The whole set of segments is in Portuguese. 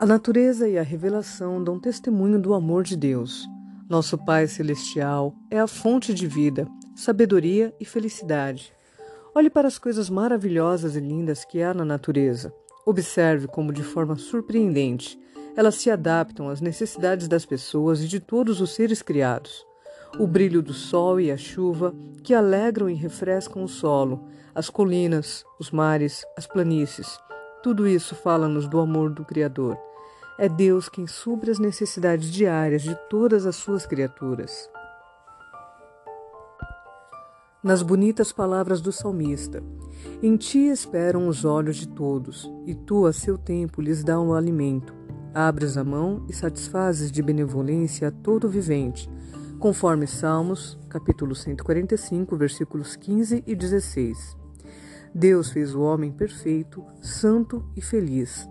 A natureza e a revelação dão testemunho do amor de Deus. Nosso Pai Celestial é a fonte de vida, sabedoria e felicidade. Olhe para as coisas maravilhosas e lindas que há na natureza. Observe como, de forma surpreendente, elas se adaptam às necessidades das pessoas e de todos os seres criados. O brilho do sol e a chuva, que alegram e refrescam o solo, as colinas, os mares, as planícies. Tudo isso fala-nos do amor do Criador. É Deus quem supre as necessidades diárias de todas as suas criaturas. Nas bonitas palavras do salmista: Em ti esperam os olhos de todos, e tu, a seu tempo, lhes dá um alimento. Abres a mão e satisfazes de benevolência a todo vivente, conforme Salmos, capítulo 145, versículos 15 e 16. Deus fez o homem perfeito, santo e feliz.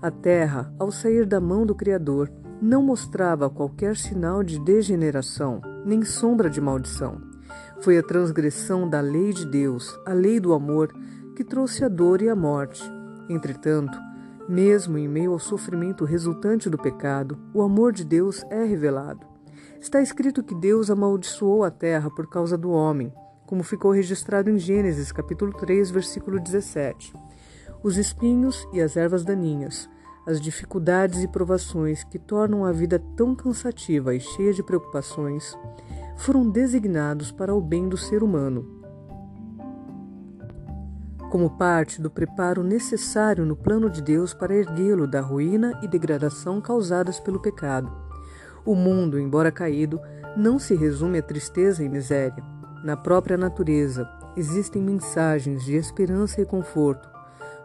A terra, ao sair da mão do Criador, não mostrava qualquer sinal de degeneração, nem sombra de maldição. Foi a transgressão da lei de Deus, a lei do amor, que trouxe a dor e a morte. Entretanto, mesmo em meio ao sofrimento resultante do pecado, o amor de Deus é revelado. Está escrito que Deus amaldiçoou a terra por causa do homem, como ficou registrado em Gênesis capítulo 3, versículo 17 os espinhos e as ervas daninhas, as dificuldades e provações que tornam a vida tão cansativa e cheia de preocupações, foram designados para o bem do ser humano. Como parte do preparo necessário no plano de Deus para erguê-lo da ruína e degradação causadas pelo pecado. O mundo, embora caído, não se resume a tristeza e miséria. Na própria natureza existem mensagens de esperança e conforto,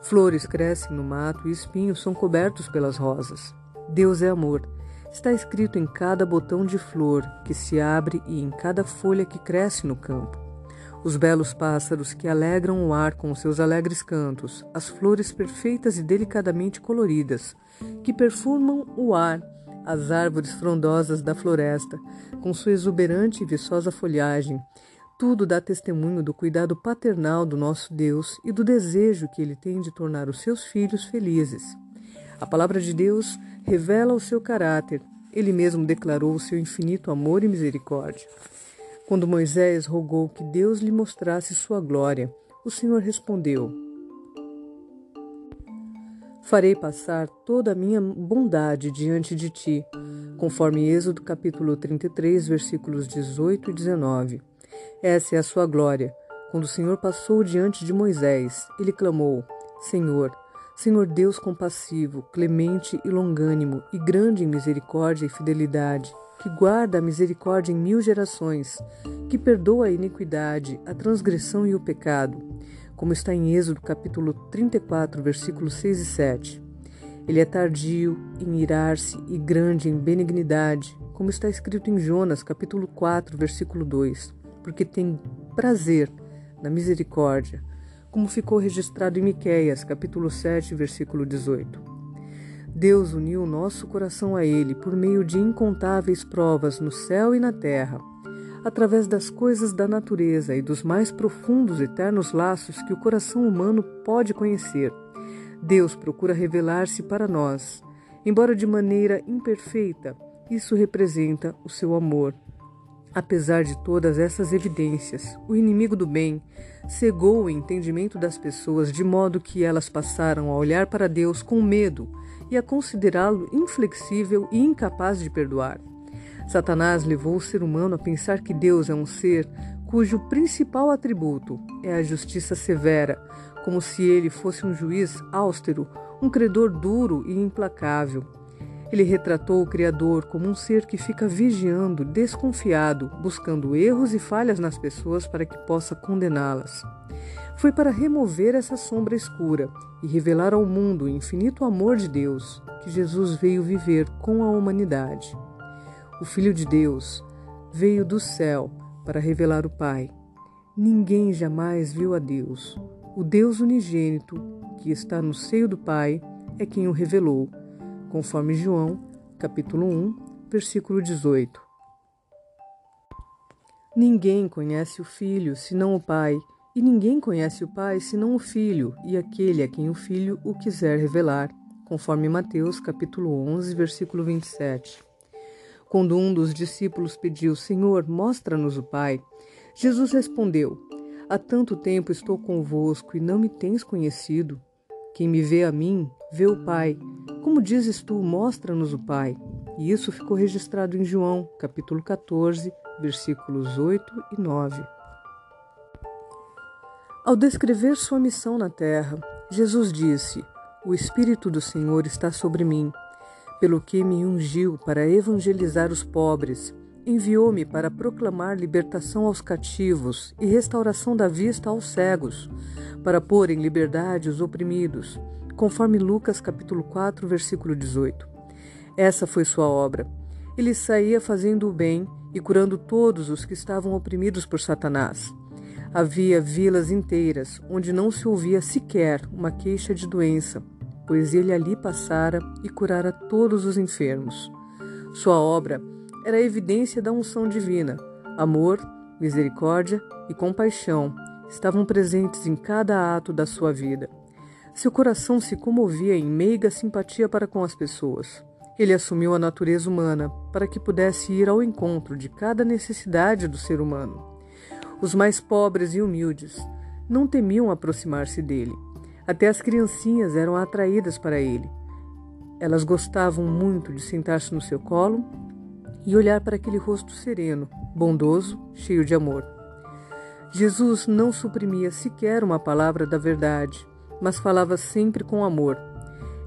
Flores crescem no mato e espinhos são cobertos pelas rosas. Deus é amor. Está escrito em cada botão de flor que se abre e em cada folha que cresce no campo. Os belos pássaros que alegram o ar com seus alegres cantos, as flores perfeitas e delicadamente coloridas, que perfumam o ar, as árvores frondosas da floresta, com sua exuberante e viçosa folhagem, tudo dá testemunho do cuidado paternal do nosso Deus e do desejo que ele tem de tornar os seus filhos felizes. A palavra de Deus revela o seu caráter. Ele mesmo declarou o seu infinito amor e misericórdia. Quando Moisés rogou que Deus lhe mostrasse sua glória, o Senhor respondeu: Farei passar toda a minha bondade diante de ti, conforme Êxodo capítulo 33, versículos 18 e 19. Essa é a sua glória. Quando o Senhor passou diante de Moisés, ele clamou: Senhor, Senhor Deus compassivo, clemente e longânimo, e grande em misericórdia e fidelidade, que guarda a misericórdia em mil gerações, que perdoa a iniquidade, a transgressão e o pecado, como está em Êxodo capítulo 34, versículos 6 e 7. Ele é tardio em irar-se e grande em benignidade, como está escrito em Jonas capítulo 4, versículo 2 porque tem prazer na misericórdia, como ficou registrado em Miqueias, capítulo 7, versículo 18. Deus uniu nosso coração a ele por meio de incontáveis provas no céu e na terra, através das coisas da natureza e dos mais profundos eternos laços que o coração humano pode conhecer. Deus procura revelar-se para nós, embora de maneira imperfeita. Isso representa o seu amor, Apesar de todas essas evidências, o inimigo do bem cegou o entendimento das pessoas de modo que elas passaram a olhar para Deus com medo e a considerá-lo inflexível e incapaz de perdoar. Satanás levou o ser humano a pensar que Deus é um ser cujo principal atributo é a justiça severa, como se ele fosse um juiz austero, um credor duro e implacável. Ele retratou o Criador como um ser que fica vigiando, desconfiado, buscando erros e falhas nas pessoas para que possa condená-las. Foi para remover essa sombra escura e revelar ao mundo o infinito amor de Deus que Jesus veio viver com a humanidade. O Filho de Deus veio do céu para revelar o Pai. Ninguém jamais viu a Deus. O Deus unigênito, que está no seio do Pai, é quem o revelou conforme João, capítulo 1, versículo 18. Ninguém conhece o Filho senão o Pai, e ninguém conhece o Pai senão o Filho, e aquele a quem o Filho o quiser revelar, conforme Mateus capítulo 11, versículo 27. Quando um dos discípulos pediu: Senhor, mostra-nos o Pai, Jesus respondeu: Há tanto tempo estou convosco e não me tens conhecido. Quem me vê a mim, vê o Pai. Como dizes tu, mostra-nos o Pai. E isso ficou registrado em João, capítulo 14, versículos 8 e 9. Ao descrever sua missão na terra, Jesus disse: O Espírito do Senhor está sobre mim, pelo que me ungiu para evangelizar os pobres, enviou-me para proclamar libertação aos cativos e restauração da vista aos cegos, para pôr em liberdade os oprimidos, conforme Lucas capítulo 4, versículo 18. Essa foi sua obra. Ele saía fazendo o bem e curando todos os que estavam oprimidos por Satanás. Havia vilas inteiras onde não se ouvia sequer uma queixa de doença, pois ele ali passara e curara todos os enfermos. Sua obra era a evidência da unção divina. Amor, misericórdia e compaixão estavam presentes em cada ato da sua vida. Seu coração se comovia em meiga simpatia para com as pessoas. Ele assumiu a natureza humana para que pudesse ir ao encontro de cada necessidade do ser humano. Os mais pobres e humildes não temiam aproximar-se dele. Até as criancinhas eram atraídas para ele. Elas gostavam muito de sentar-se no seu colo e olhar para aquele rosto sereno, bondoso, cheio de amor. Jesus não suprimia sequer uma palavra da verdade, mas falava sempre com amor.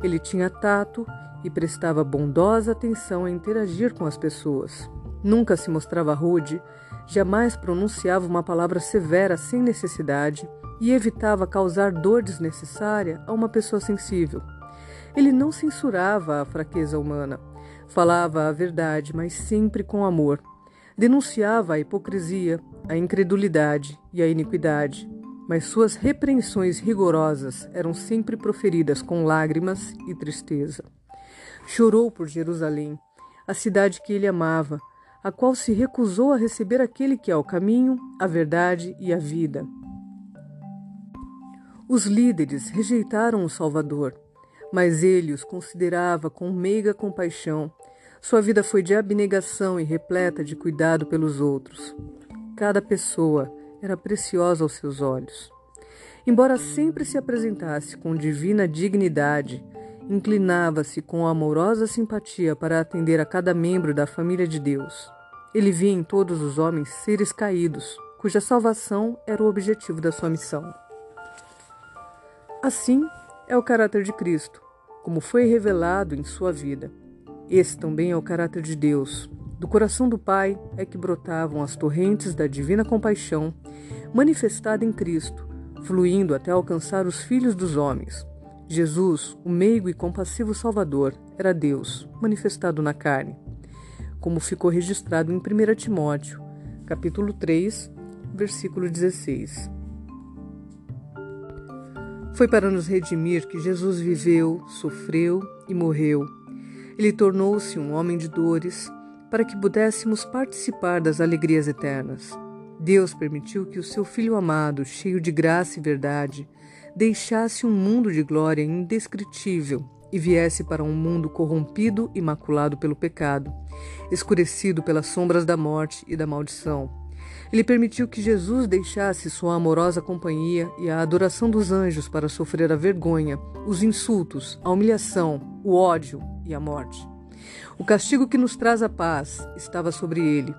Ele tinha tato e prestava bondosa atenção a interagir com as pessoas. Nunca se mostrava rude jamais pronunciava uma palavra severa sem necessidade e evitava causar dor desnecessária a uma pessoa sensível. Ele não censurava a fraqueza humana, falava a verdade, mas sempre com amor. Denunciava a hipocrisia, a incredulidade e a iniquidade, mas suas repreensões rigorosas eram sempre proferidas com lágrimas e tristeza. Chorou por Jerusalém, a cidade que ele amava, a qual se recusou a receber aquele que é o caminho, a verdade e a vida. Os líderes rejeitaram o Salvador, mas ele os considerava com meiga compaixão. Sua vida foi de abnegação e repleta de cuidado pelos outros. Cada pessoa era preciosa aos seus olhos. Embora sempre se apresentasse com divina dignidade, inclinava-se com amorosa simpatia para atender a cada membro da família de Deus. Ele via em todos os homens seres caídos, cuja salvação era o objetivo da sua missão. Assim é o caráter de Cristo, como foi revelado em sua vida. Esse também é o caráter de Deus. Do coração do Pai é que brotavam as torrentes da divina compaixão, manifestada em Cristo, fluindo até alcançar os filhos dos homens. Jesus, o meigo e compassivo Salvador, era Deus, manifestado na carne como ficou registrado em 1 Timóteo, capítulo 3, versículo 16. Foi para nos redimir que Jesus viveu, sofreu e morreu. Ele tornou-se um homem de dores para que pudéssemos participar das alegrias eternas. Deus permitiu que o seu Filho amado, cheio de graça e verdade, deixasse um mundo de glória indescritível e viesse para um mundo corrompido e maculado pelo pecado, escurecido pelas sombras da morte e da maldição. Ele permitiu que Jesus deixasse sua amorosa companhia e a adoração dos anjos para sofrer a vergonha, os insultos, a humilhação, o ódio e a morte. O castigo que nos traz a paz estava sobre ele,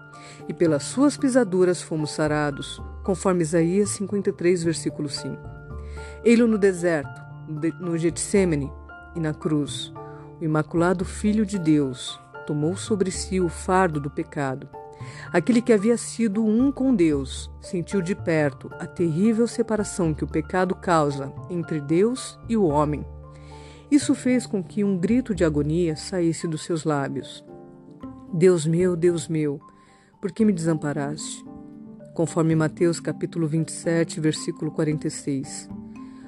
e pelas suas pisaduras fomos sarados, conforme Isaías 53, versículo 5. Ele no deserto, no Getsemane, e na cruz, o Imaculado Filho de Deus tomou sobre si o fardo do pecado. Aquele que havia sido um com Deus sentiu de perto a terrível separação que o pecado causa entre Deus e o homem. Isso fez com que um grito de agonia saísse dos seus lábios. Deus meu, Deus meu, por que me desamparaste? Conforme Mateus capítulo 27, versículo 46.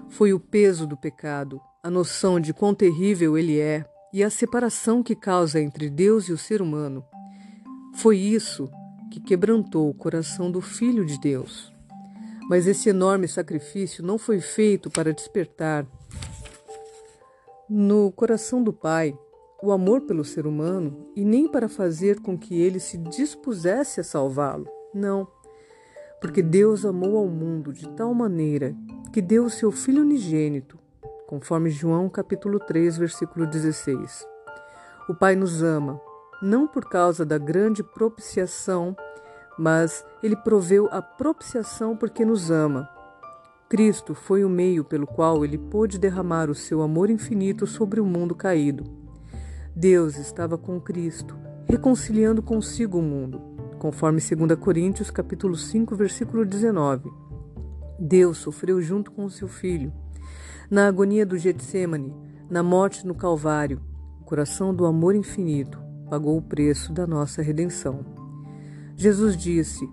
Foi o peso do pecado, a noção de quão terrível ele é e a separação que causa entre Deus e o ser humano. Foi isso que quebrantou o coração do Filho de Deus. Mas esse enorme sacrifício não foi feito para despertar no coração do Pai o amor pelo ser humano e nem para fazer com que ele se dispusesse a salvá-lo. Não, porque Deus amou ao mundo de tal maneira que deu o seu Filho unigênito, conforme João capítulo 3, versículo 16. O Pai nos ama, não por causa da grande propiciação, mas ele proveu a propiciação porque nos ama. Cristo foi o meio pelo qual ele pôde derramar o seu amor infinito sobre o mundo caído. Deus estava com Cristo, reconciliando consigo o mundo, conforme 2 Coríntios capítulo 5, versículo 19. Deus sofreu junto com seu filho. Na agonia do Getsemane, na morte no Calvário, o coração do amor infinito pagou o preço da nossa redenção. Jesus disse: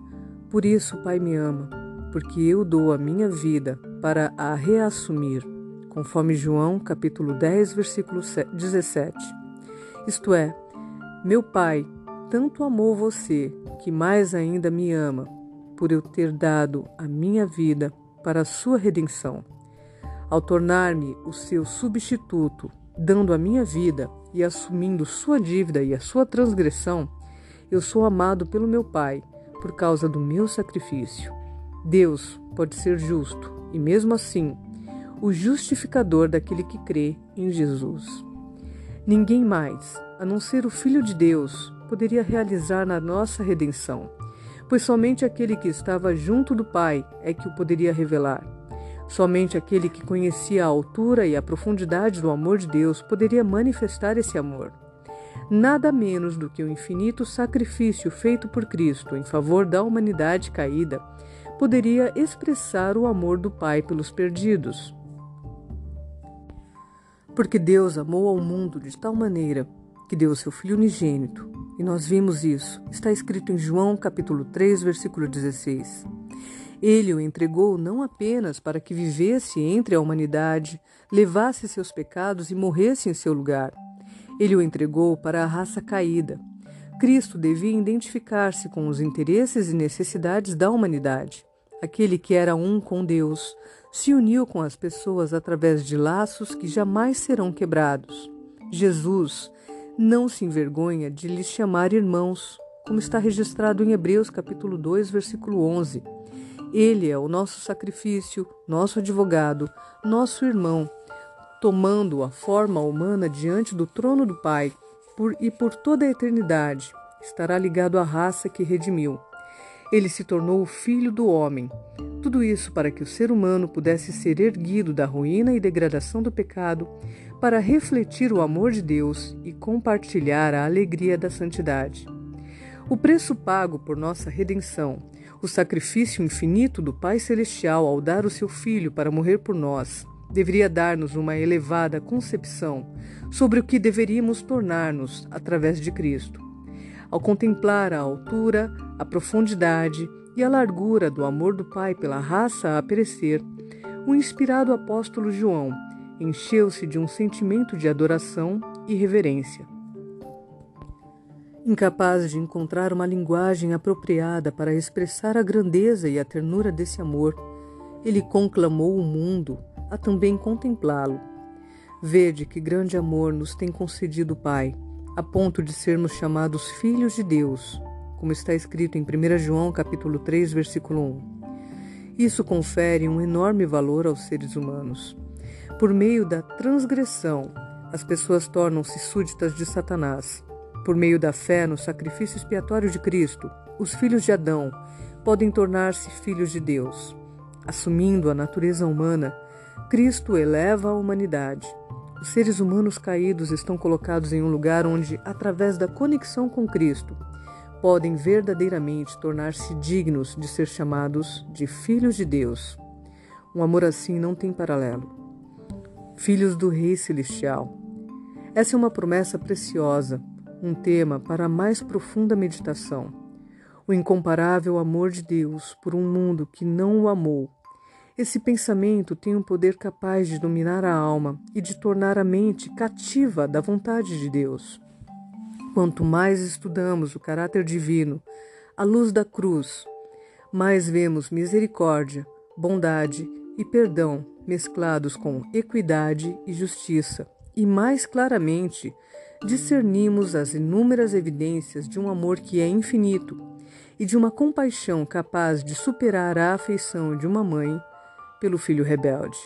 Por isso o Pai me ama, porque eu dou a minha vida para a reassumir, conforme João capítulo 10, versículo 17. Isto é, meu Pai tanto amou você que mais ainda me ama, por eu ter dado a minha vida para a sua redenção. Ao tornar-me o seu substituto, dando a minha vida e assumindo sua dívida e a sua transgressão, eu sou amado pelo meu Pai por causa do meu sacrifício. Deus pode ser justo e, mesmo assim, o justificador daquele que crê em Jesus. Ninguém mais, a não ser o Filho de Deus, poderia realizar na nossa redenção, pois somente aquele que estava junto do Pai é que o poderia revelar. Somente aquele que conhecia a altura e a profundidade do amor de Deus poderia manifestar esse amor. Nada menos do que o infinito sacrifício feito por Cristo em favor da humanidade caída poderia expressar o amor do Pai pelos perdidos. Porque Deus amou ao mundo de tal maneira que deu seu Filho unigênito, e nós vimos isso. Está escrito em João capítulo 3, versículo 16. Ele o entregou não apenas para que vivesse entre a humanidade, levasse seus pecados e morresse em seu lugar. Ele o entregou para a raça caída. Cristo devia identificar-se com os interesses e necessidades da humanidade. Aquele que era um com Deus se uniu com as pessoas através de laços que jamais serão quebrados. Jesus não se envergonha de lhes chamar irmãos, como está registrado em Hebreus capítulo 2, versículo 11. Ele é o nosso sacrifício, nosso advogado, nosso irmão, tomando a forma humana diante do trono do Pai, por, e por toda a eternidade estará ligado à raça que redimiu. Ele se tornou o filho do homem. Tudo isso para que o ser humano pudesse ser erguido da ruína e degradação do pecado para refletir o amor de Deus e compartilhar a alegria da santidade. O preço pago por nossa redenção, o sacrifício infinito do Pai Celestial ao dar o seu Filho para morrer por nós, deveria dar-nos uma elevada concepção sobre o que deveríamos tornar-nos através de Cristo. Ao contemplar a altura, a profundidade e a largura do amor do Pai pela raça a perecer, o inspirado apóstolo João encheu-se de um sentimento de adoração e reverência. Incapaz de encontrar uma linguagem apropriada para expressar a grandeza e a ternura desse amor, ele conclamou o mundo a também contemplá-lo. Vede que grande amor nos tem concedido o Pai, a ponto de sermos chamados filhos de Deus, como está escrito em 1 João capítulo 3, versículo 1. Isso confere um enorme valor aos seres humanos. Por meio da transgressão, as pessoas tornam-se súditas de Satanás. Por meio da fé no sacrifício expiatório de Cristo, os filhos de Adão podem tornar-se filhos de Deus. Assumindo a natureza humana, Cristo eleva a humanidade. Os seres humanos caídos estão colocados em um lugar onde, através da conexão com Cristo, podem verdadeiramente tornar-se dignos de ser chamados de filhos de Deus. Um amor assim não tem paralelo filhos do Rei Celestial. Essa é uma promessa preciosa, um tema para a mais profunda meditação. O incomparável amor de Deus por um mundo que não o amou. Esse pensamento tem um poder capaz de dominar a alma e de tornar a mente cativa da vontade de Deus. Quanto mais estudamos o caráter divino, à luz da cruz, mais vemos misericórdia, bondade e perdão mesclados com equidade e justiça, e mais claramente discernimos as inúmeras evidências de um amor que é infinito e de uma compaixão capaz de superar a afeição de uma mãe pelo filho rebelde.